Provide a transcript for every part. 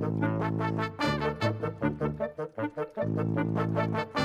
Thank you.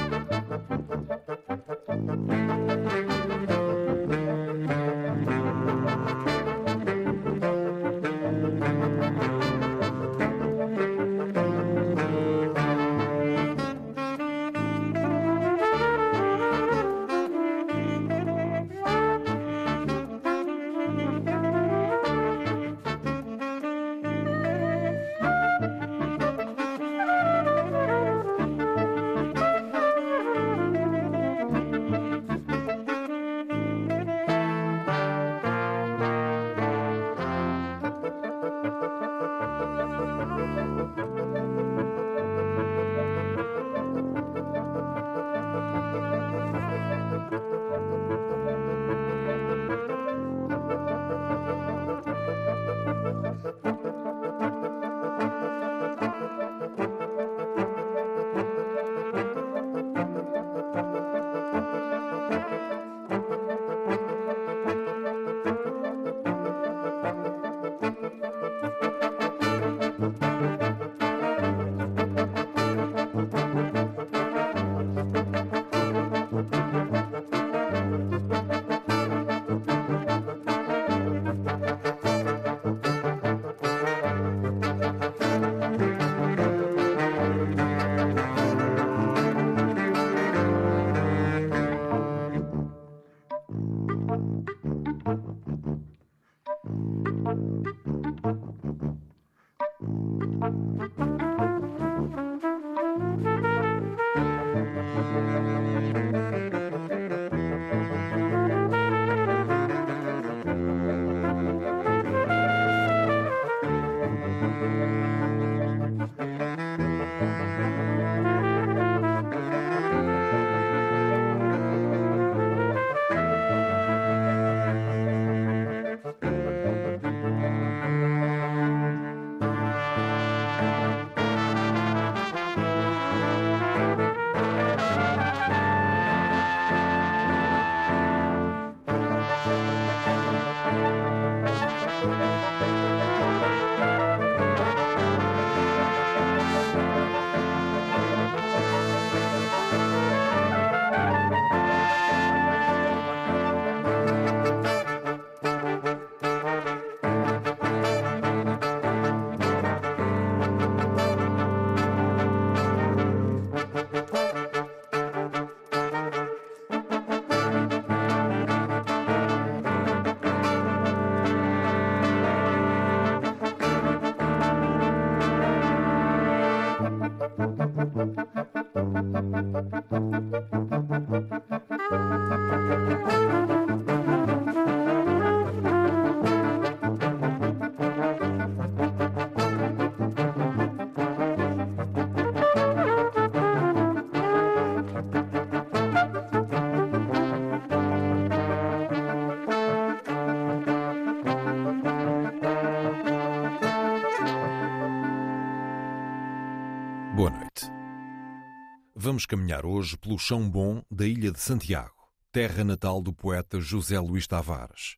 vamos caminhar hoje pelo chão bom da Ilha de Santiago, terra natal do poeta José Luís Tavares.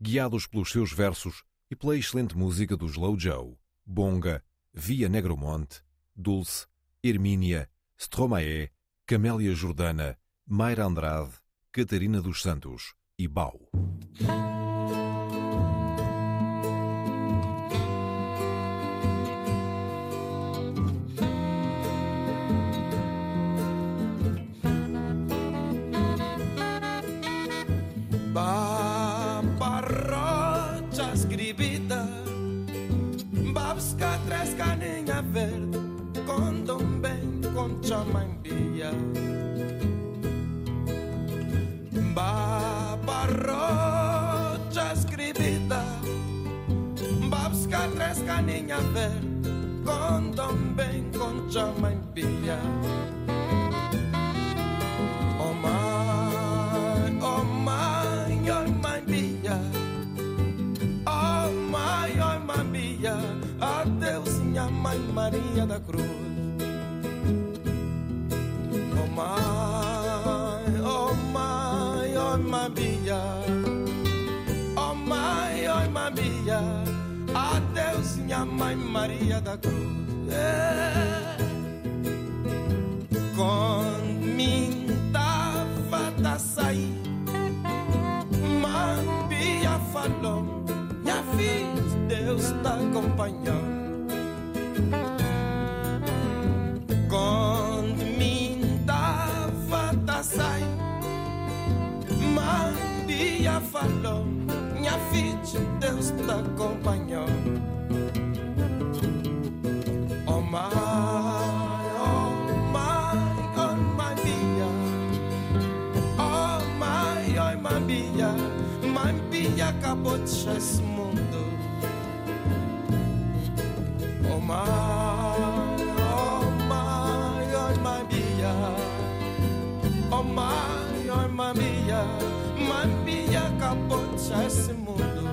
Guiados pelos seus versos e pela excelente música dos Low Joe, Bonga, Via Negromonte, Dulce, Hermínia, Stromae, Camélia Jordana, Mayra Andrade, Catarina dos Santos e Bau. Ba parrocha escribita, babsca tres caninha verde, com dom bem, com chamambia. Ba parrocha escribita, babsca tres caninha verde, com dom bem, com chamambia. mãe Maria da Cruz. É. Comintava da sair, Maria falou: Minha filha, Deus tá acompanhando. Comintava da sair, Maria falou: Minha filha, Deus tá acompanhando. работ esse mundo. Oh my, oh my, oh mamia, oh my, oh mamia, mamia capot esse mundo.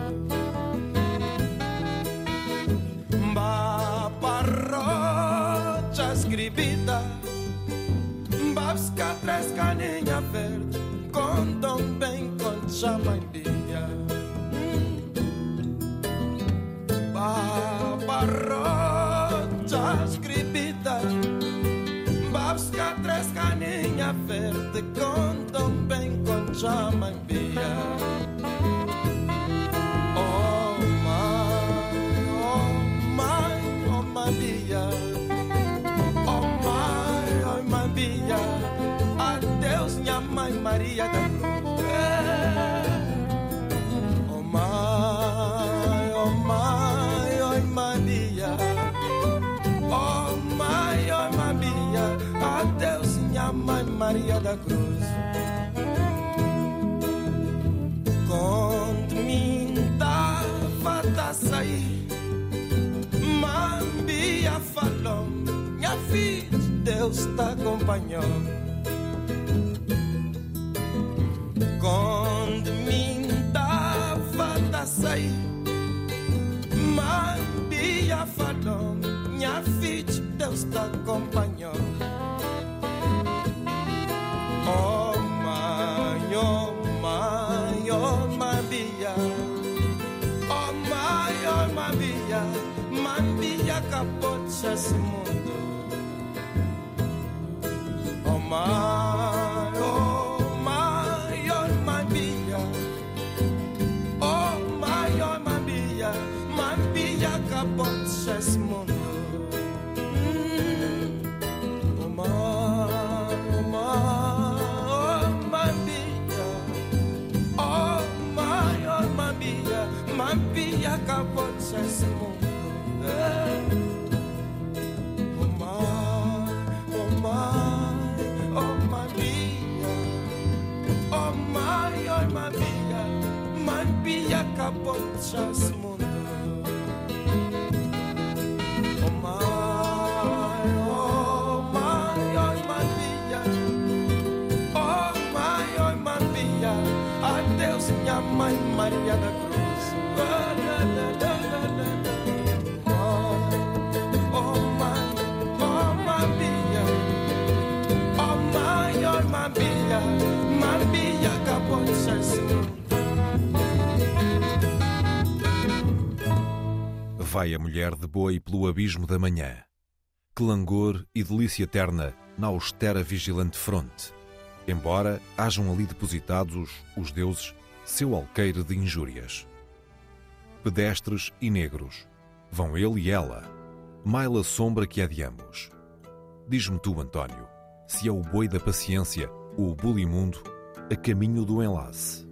Baparrocha parrocha escribida, babsca três caninha verde, com tão bem com chamandinha. rotas gribitas Babska treska niña verde Con don ben com chamambia Deus te acompanhou. Quando me dava da sair, Mambia falou, minha filha, Deus te acompanhou. Oh mãe, oh mãe, oh Mambia, oh mãe, oh Mambia, Mambia capote esse mundo. my, oh my, oh my bia. Oh mm. my, oh my bia. My bia capotes mundo. Oh my, oh my, oh my bia. Oh my, oh my bia. My bia capotes mundo. Just. vai a mulher de boi pelo abismo da manhã. Que langor e delícia terna na austera vigilante fronte, embora hajam ali depositados os deuses seu alqueire de injúrias. Pedestres e negros, vão ele e ela, maila sombra que há de ambos. Diz-me tu, António, se é o boi da paciência ou o bulimundo a caminho do enlace.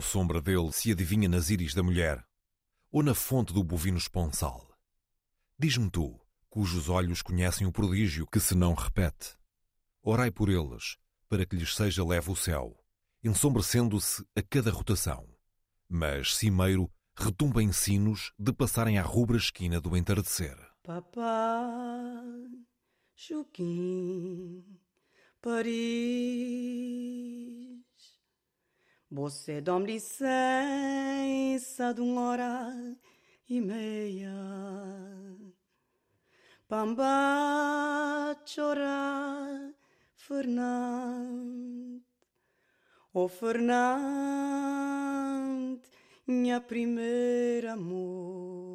Ou sombra dele se adivinha nas íris da mulher, ou na fonte do bovino esponsal. Diz-me tu, cujos olhos conhecem o prodígio que se não repete. Orai por eles, para que lhes seja leve o céu, ensombrecendo-se a cada rotação. Mas, cimeiro, retumba em sinos de passarem à rubra esquina do entardecer. Papá, Chuquim, Paris. Você dá licença de uma hora e meia. Pamba chorar, Fernando. Oh, Fernando, minha primeira amor.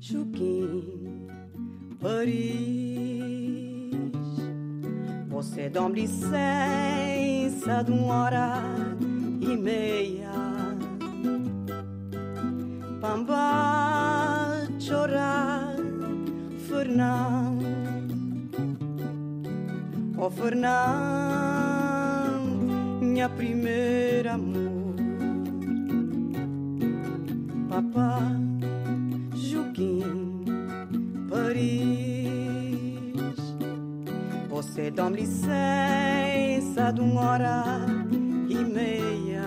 Chuquim, Paris. Você dá licença de uma hora e meia. Pamba chorar, Fernando. Oh, Fernando, minha primeira amor. Você dá licença de uma hora e meia.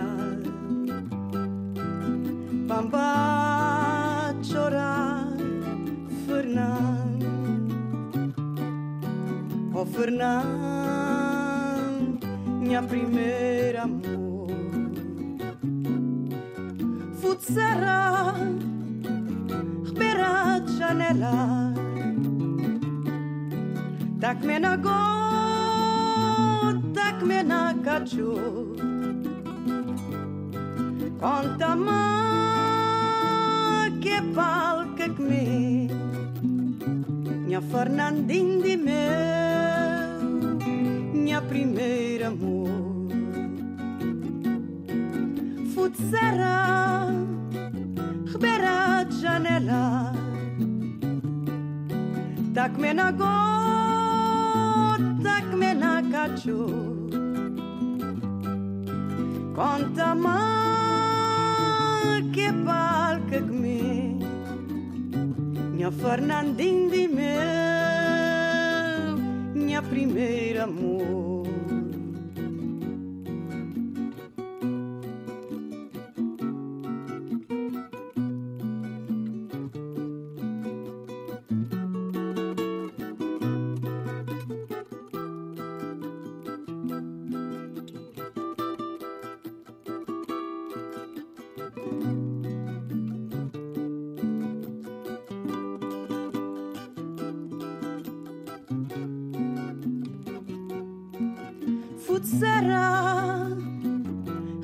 Pamba chorar, Fernando. Oh, Fernando, minha primeira amor. Futsera, Ribeira de Janela, Tac-me na go, tac-me na cacho. Conta-me que palca que me, minha Fernandinho de meu, minha primeira amor. Futsera, Ribeira de Janela, tac-me na go, tac-me na cacho. Conta-me que palca que me, minha Fernandinho de meu, minha primeira amor. Futsera,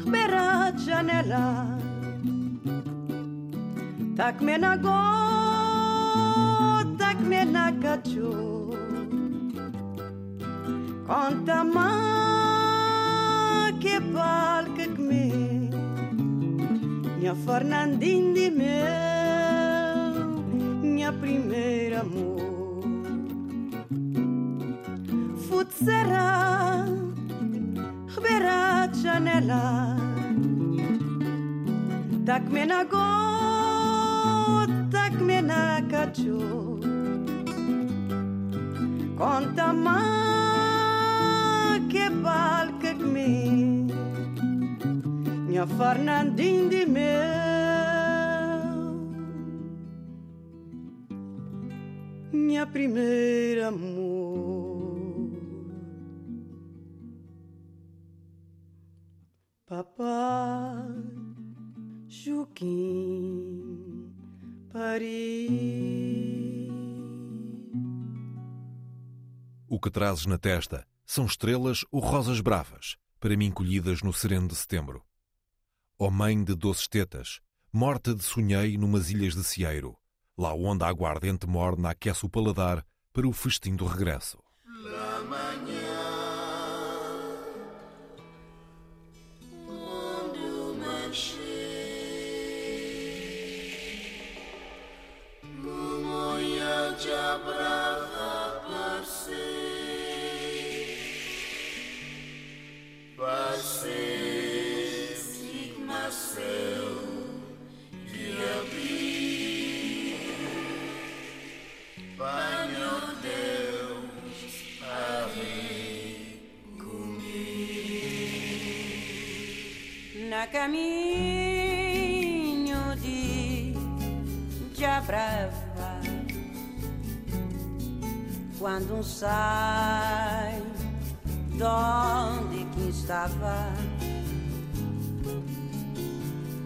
Ribeira de Janela, tac-me na go, tac-me na cacho. Conta-me que palca que me, minha Fernandinho de meu, minha primeira amor. Futsera, tac-me na go, tac-me na cacho. Conta-me que palca que me, minha Fernandinho de Joaquim, Paris. O que trazes na testa são estrelas ou rosas bravas, para mim colhidas no sereno de setembro. Ó mãe de doces tetas, morta de sonhei numas ilhas de Cieiro, lá onde a aguardente morna aquece o paladar para o festim do regresso. Na caminho de Jabrava quando um sai de onde que estava.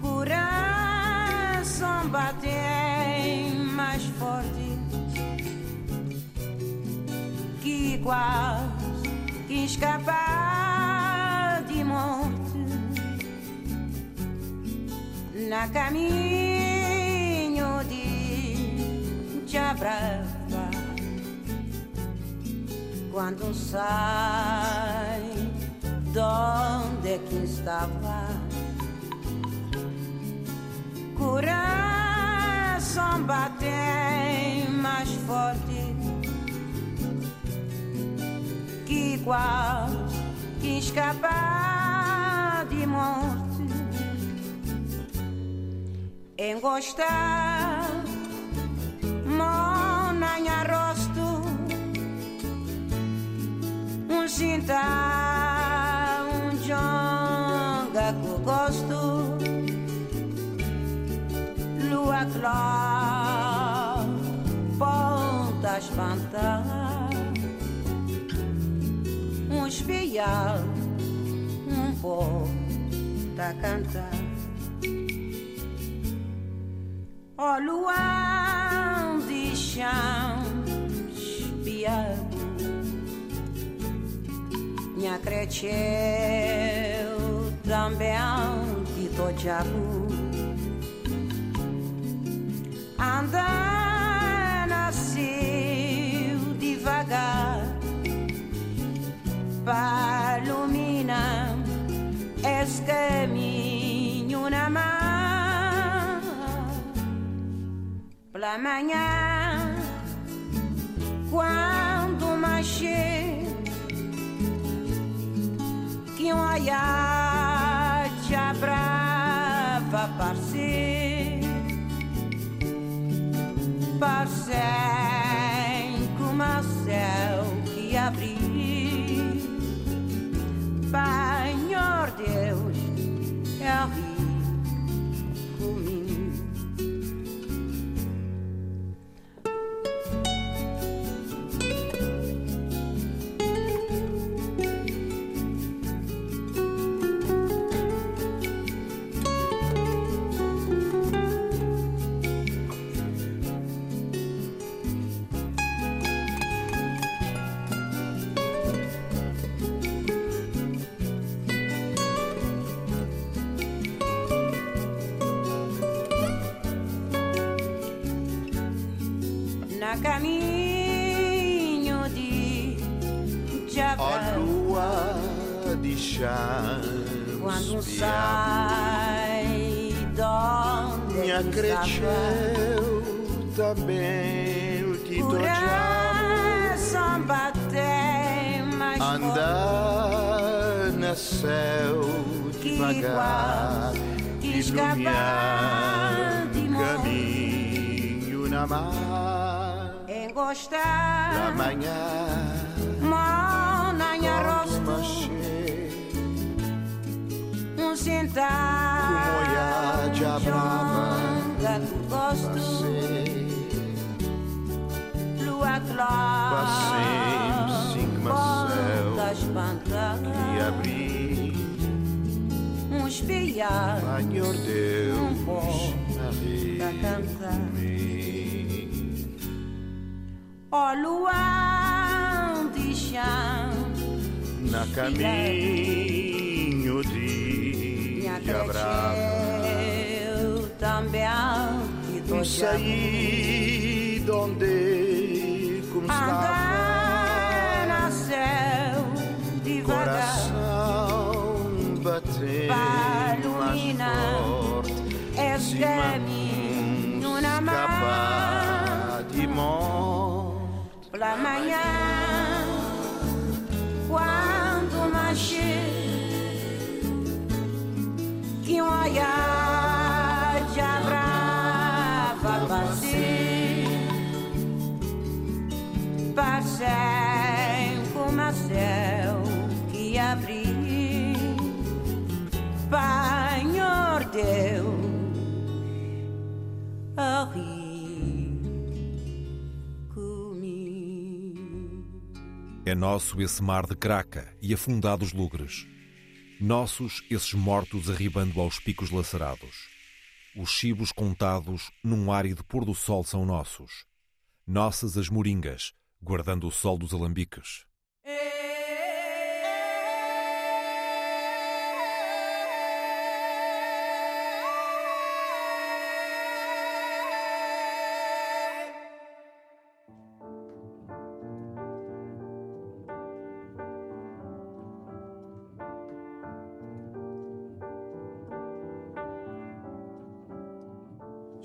Coração bate mais forte que quase que escapar de morte. Na caminho de Jabrava quando sai de onde é que estava. Coração bate mais forte que quase que escapar de morte. Engostar monanha rosto jonga que gosto. Lua clara ponta espantar um espial um povo tá cantar Ó luão de chão espiado Minha cresceu também de tojabu Anda nasceu devagar Para iluminar esse caminho na mão pela manhã, quando mexer, que um olhar já brava aparecer, Espiar Senhor Deus a da cantar. Ó luar de chão na caminho de Minha Ilha Brava. Eu também que tô Saí Esse caminho na mar Escapar de morte. Pela manhã Quando nascer Que um olhar de brava passei. Passei como a céu que abri Senhor Deus É nosso esse mar de craca e afundados lugres. Nossos esses mortos arribando aos picos lacerados. Os chibos contados num árido pôr do sol são nossos. Nossas as moringas, guardando o sol dos alambiques.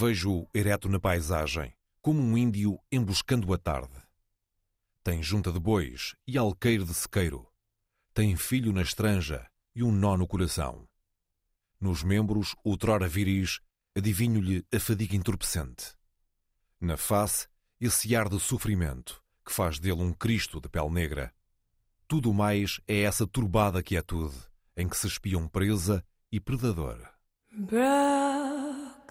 Vejo-o ereto na paisagem, como um índio emboscando a tarde. Tem junta de bois e alqueire de sequeiro. Tem filho na estranja e um nó no coração. Nos membros, outrora viris, adivinho-lhe a fadiga entorpecente. Na face, esse ar de sofrimento que faz dele um Cristo de pele negra. Tudo mais é essa turbada quietude em que se espiam presa e predador. Braque,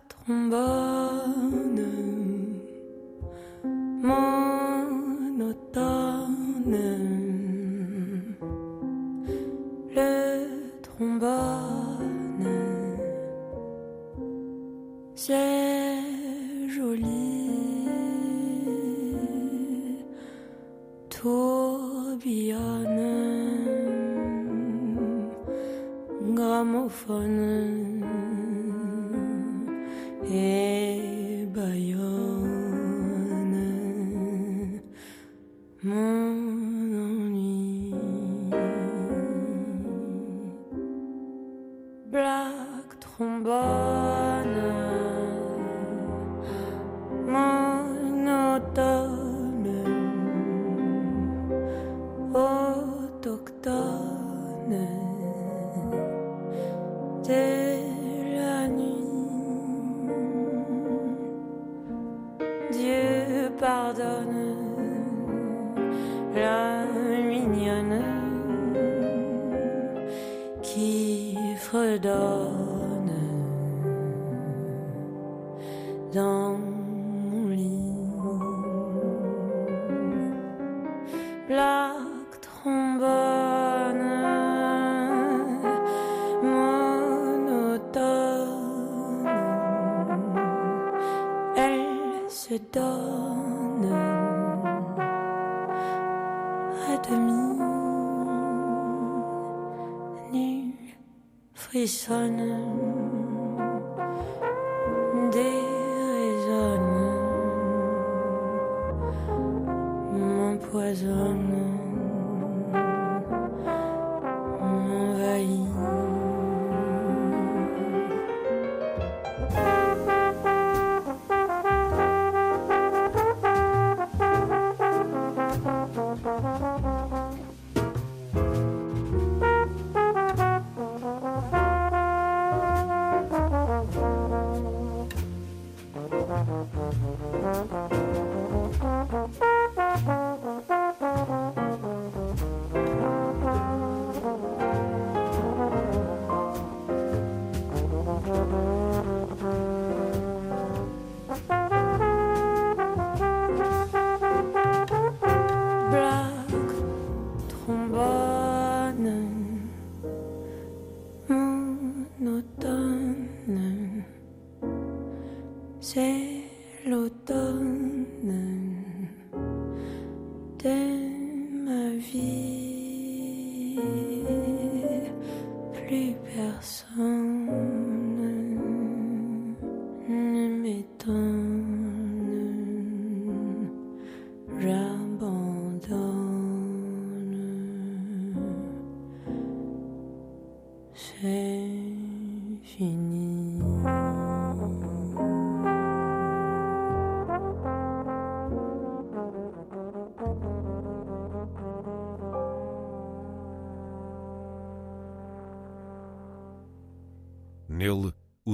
trombone monotone. Le trombone, c'est joli. Tourbillonne, gramophone et Bayonne. Mon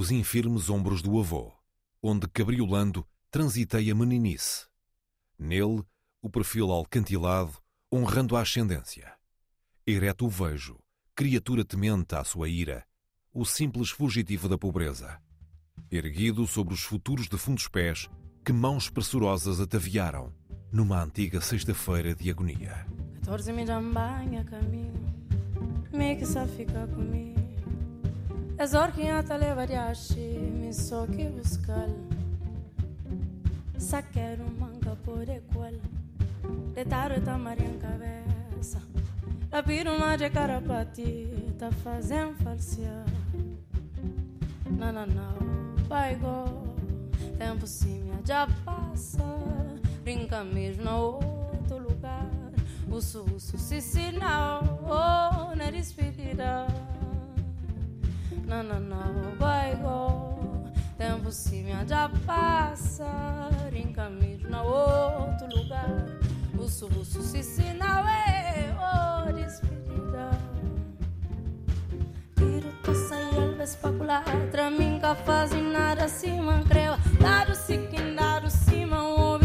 Os infirmes ombros do avô, onde cabriolando transitei a meninice. Nele, o perfil alcantilado, honrando a ascendência. Ereto o vejo, criatura temente à sua ira, o simples fugitivo da pobreza. Erguido sobre os futuros defuntos pés que mãos pressurosas ataviaram numa antiga sexta-feira de agonia. 14 me dá banha caminho, me que só fica comigo. Zor que ata leva de ache, me só que buscar. Só quero manga por tá maria em cabeça. La piruma de carapati, tá fazendo falsear. Não, não, não, vai go, tempo sim já passa. Brinca mesmo no outro lugar. Uso, uso, se não, oh, na despedida. Não, não, não, vai go, tempo sim já passa. Brinca mesmo no outro lugar. Uso, uso, se se não, é, oh, despedida. Tiro tossa e alba especulatra Minca fazem nada cima creva Lado siquim, lado cima Ouve cima,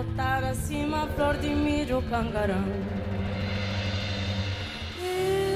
Lado chicotada cima Flor de milho, cangarão baigó.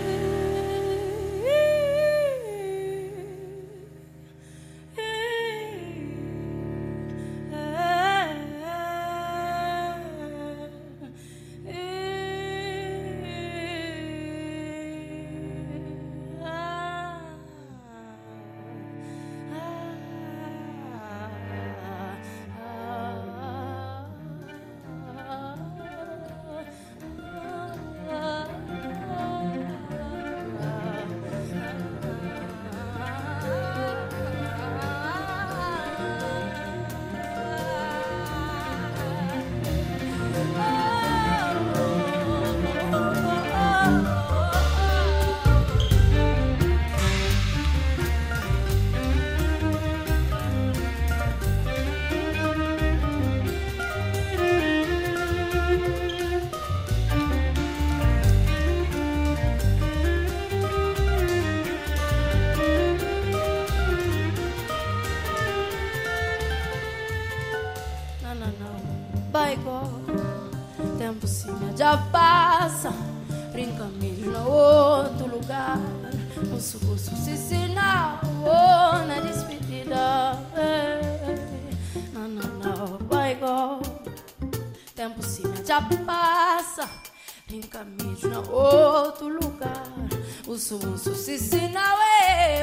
O subuço se sinal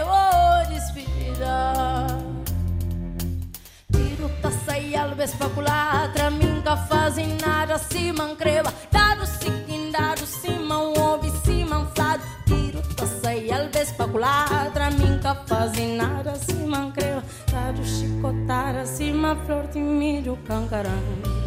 oh, despedida sai albe speculatra minca fazem nada se mancreva dado siquim dado se mão ouve se manfado tiro tá sai albe speculatra minca fazem nada se mancreva dado chicotada se ma flor de milho cancarão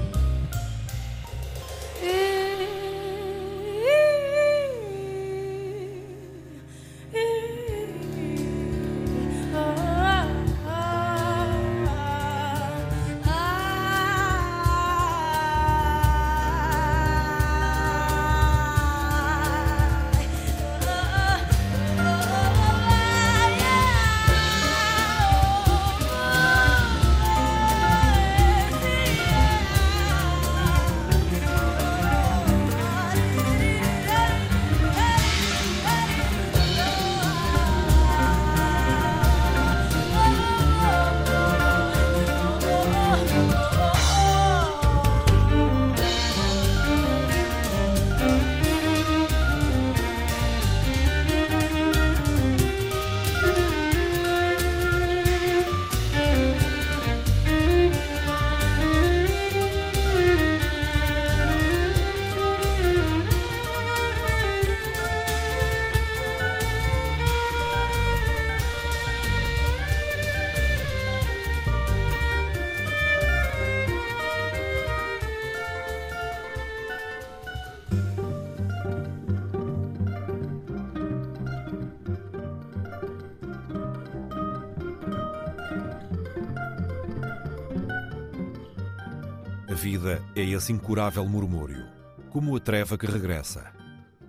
vida é esse incurável murmúrio, como a treva que regressa.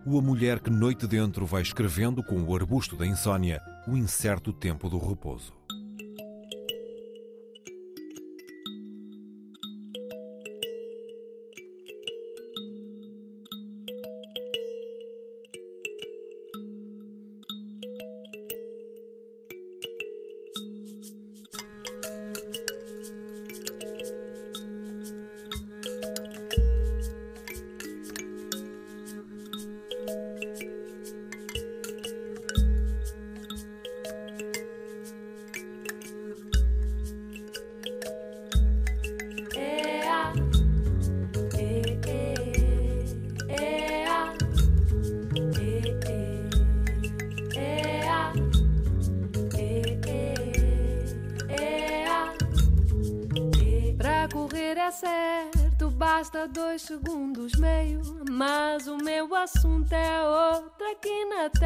Ou a mulher que noite dentro vai escrevendo com o arbusto da insônia o incerto tempo do repouso.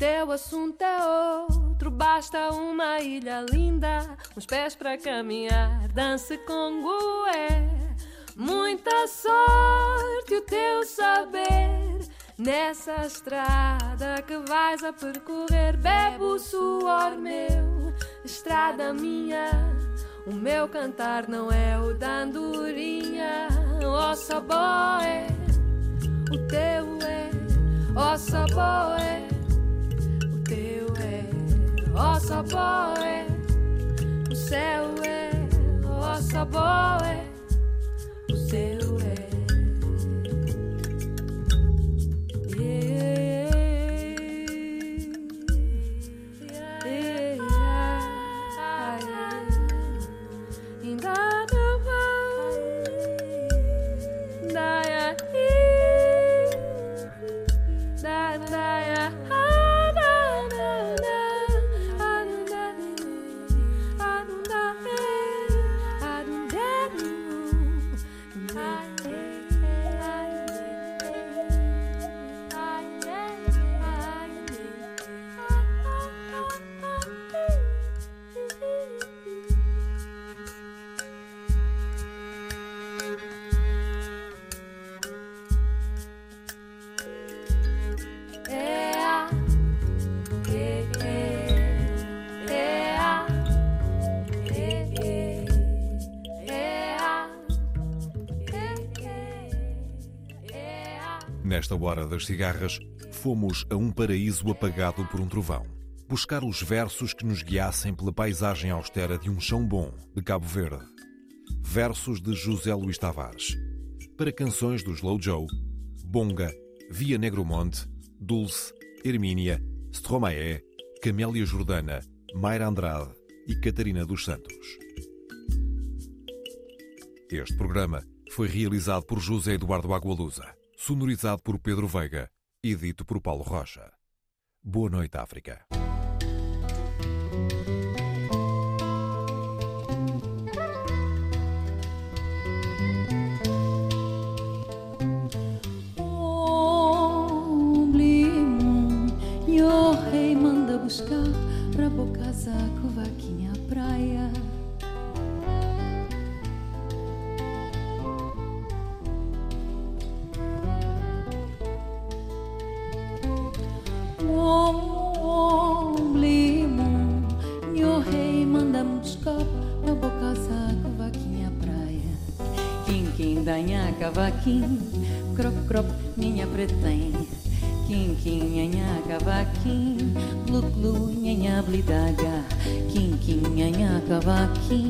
teu assunto é outro, basta uma ilha linda, uns pés para caminhar dance com Gué. Muita sorte o teu saber nessa estrada que vais a percorrer. Bebe o suor meu, estrada minha. O meu cantar não é o da andorinha, ó oh, saboé. O teu é, ó oh, saboé ossa boe, o céu é, ossa boe, o céu é. da da da hora das cigarras, fomos a um paraíso apagado por um trovão. Buscar os versos que nos guiassem pela paisagem austera de um chão bom de Cabo Verde. Versos de José Luís Tavares. Para canções do Slow Joe, Bonga, Via Negromonte, Dulce, Hermínia, Stromae, Camélia Jordana, Mayra Andrade e Catarina dos Santos. Este programa foi realizado por José Eduardo Agualusa, sonorizado por Pedro Veiga e dito por Paulo Rocha. Boa noite, África. Cavaquinho, crop, crop, minha pretém. Kim kim nyanha kavakin Glu glu nyanha blidaga Kim kim nyanha kavakin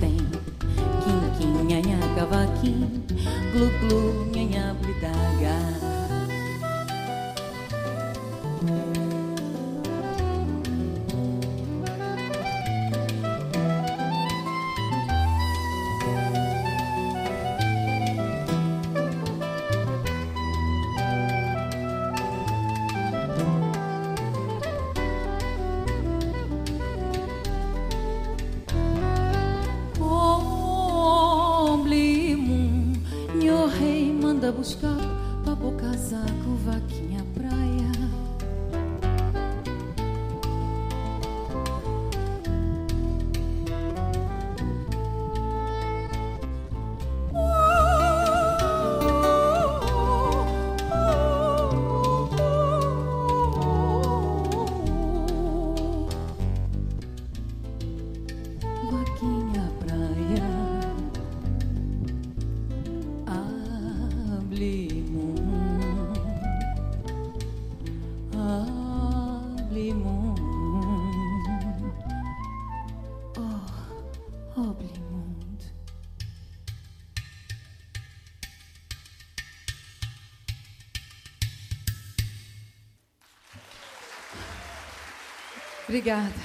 nhanha pretém, quim quim, nhanha cavaquim, glu glu, nhanha blidaga. Obrigada.